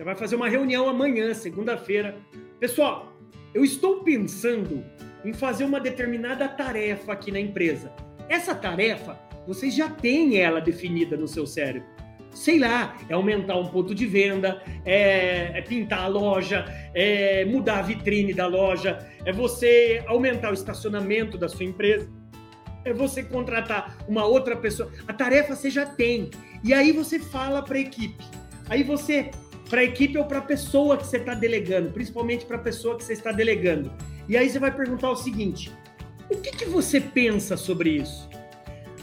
Você vai fazer uma reunião amanhã, segunda-feira. Pessoal, eu estou pensando em fazer uma determinada tarefa aqui na empresa. Essa tarefa, vocês já têm ela definida no seu cérebro. Sei lá, é aumentar um ponto de venda, é, é pintar a loja, é mudar a vitrine da loja, é você aumentar o estacionamento da sua empresa, é você contratar uma outra pessoa. A tarefa você já tem. E aí você fala para a equipe. Aí você, para a equipe ou para a pessoa que você está delegando, principalmente para a pessoa que você está delegando. E aí você vai perguntar o seguinte: o que, que você pensa sobre isso?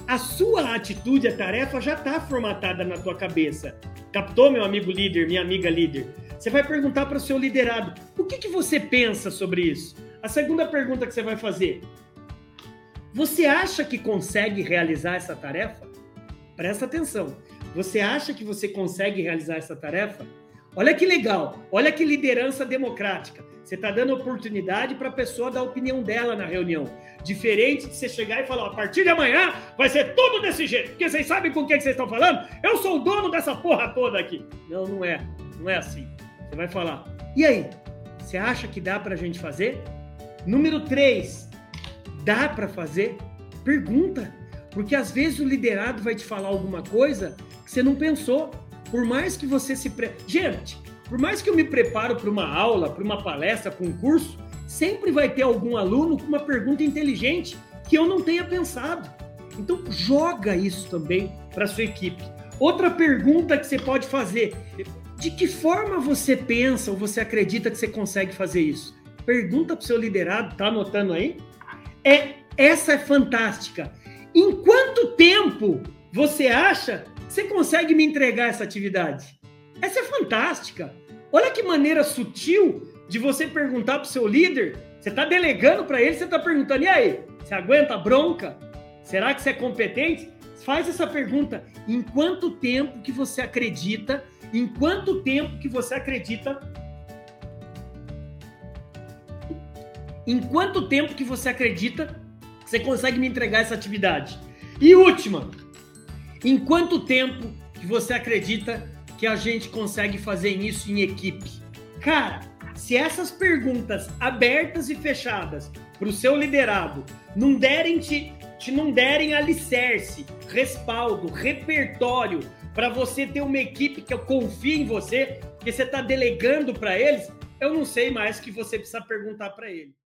A sua atitude, a tarefa já está formatada na tua cabeça. Captou, meu amigo líder, minha amiga líder? Você vai perguntar para o seu liderado: o que, que você pensa sobre isso? A segunda pergunta que você vai fazer: você acha que consegue realizar essa tarefa? Presta atenção. Você acha que você consegue realizar essa tarefa? Olha que legal, olha que liderança democrática. Você está dando oportunidade para a pessoa dar a opinião dela na reunião. Diferente de você chegar e falar, a partir de amanhã vai ser tudo desse jeito. Porque vocês sabem com quem que vocês estão falando? Eu sou o dono dessa porra toda aqui. Não, não é. Não é assim. Você vai falar, e aí? Você acha que dá para a gente fazer? Número 3, dá para fazer? Pergunta. Porque às vezes o liderado vai te falar alguma coisa que você não pensou. Por mais que você se. Pre... Gente, por mais que eu me preparo para uma aula, para uma palestra, para um curso, sempre vai ter algum aluno com uma pergunta inteligente que eu não tenha pensado. Então, joga isso também para sua equipe. Outra pergunta que você pode fazer: de que forma você pensa ou você acredita que você consegue fazer isso? Pergunta para o seu liderado, tá anotando aí? É, essa é fantástica. Em quanto tempo você acha você consegue me entregar essa atividade? Essa é fantástica. Olha que maneira sutil de você perguntar para o seu líder. Você está delegando para ele, você está perguntando: e aí? Você aguenta a bronca? Será que você é competente? Faz essa pergunta. Em quanto tempo que você acredita? Em quanto tempo que você acredita? Em quanto tempo que você acredita que você consegue me entregar essa atividade? E última, em quanto tempo que você acredita que a gente consegue fazer isso em equipe? Cara, se essas perguntas abertas e fechadas para o seu liderado não derem te, te não derem alicerce, respaldo, repertório para você ter uma equipe que eu confie em você, que você está delegando para eles, eu não sei mais que você precisa perguntar para ele.